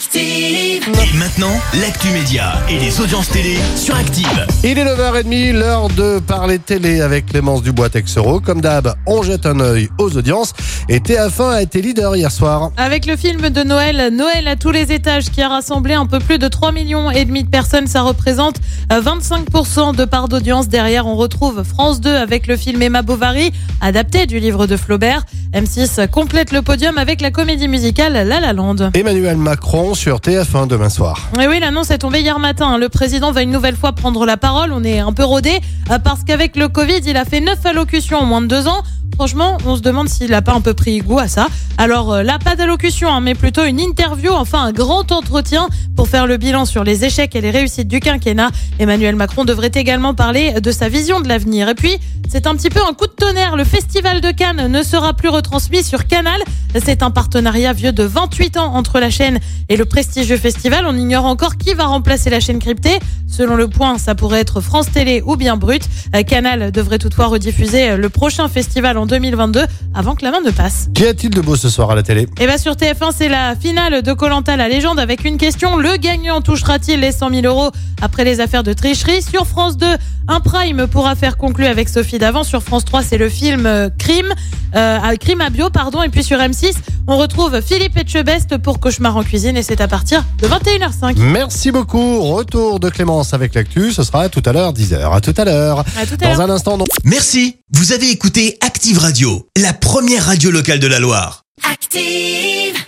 Active. Et maintenant, l'actu média et les audiences télé sur Active. Il est 9h30, l'heure de parler télé avec Clémence Dubois-Texero. Comme d'hab, on jette un œil aux audiences. Et TF1 a été leader hier soir. Avec le film de Noël, Noël à tous les étages, qui a rassemblé un peu plus de 3 millions et demi de personnes, ça représente euh, 25% de part d'audience. Derrière, on retrouve France 2 avec le film Emma Bovary, adapté du livre de Flaubert. M6 complète le podium avec la comédie musicale La La Land. Emmanuel Macron sur TF1 demain soir. Et oui, l'annonce est tombée hier matin. Le président va une nouvelle fois prendre la parole. On est un peu rodé euh, parce qu'avec le Covid, il a fait 9 allocutions en moins de 2 ans. Franchement, on se demande s'il n'a pas un peu pris goût à ça. Alors euh, là, pas d'allocution, hein, mais plutôt une interview, enfin un grand entretien pour faire le bilan sur les échecs et les réussites du quinquennat. Emmanuel Macron devrait également parler de sa vision de l'avenir. Et puis, c'est un petit peu un coup de tonnerre. Le Festival de Cannes ne sera plus retransmis sur Canal. C'est un partenariat vieux de 28 ans entre la chaîne et le prestigieux festival. On ignore encore qui va remplacer la chaîne cryptée. Selon le point, ça pourrait être France Télé ou bien Brut. Euh, Canal devrait toutefois rediffuser le prochain festival en 2022 avant que la main ne passe. Qu'y a-t-il de beau ce soir à la télé? Et bien sur TF1, c'est la finale de Colanta la légende avec une question. Le gagnant touchera-t-il les 100 000 euros après les affaires de tricherie? Sur France 2, un prime pourra faire conclu avec Sophie Davant. Sur France 3, c'est le film euh, Crime, euh, à- Crime à bio, pardon. Et puis sur M6, on retrouve Philippe Etchebest pour Cauchemar en cuisine et c'est à partir de 21h05. Merci beaucoup. Retour de Clémence avec l'actu. Ce sera tout à l'heure, 10h. À tout à l'heure. À tout à l'heure. Dans un instant, non. Merci, vous avez écouté Active Radio, la première radio locale de la Loire. Active.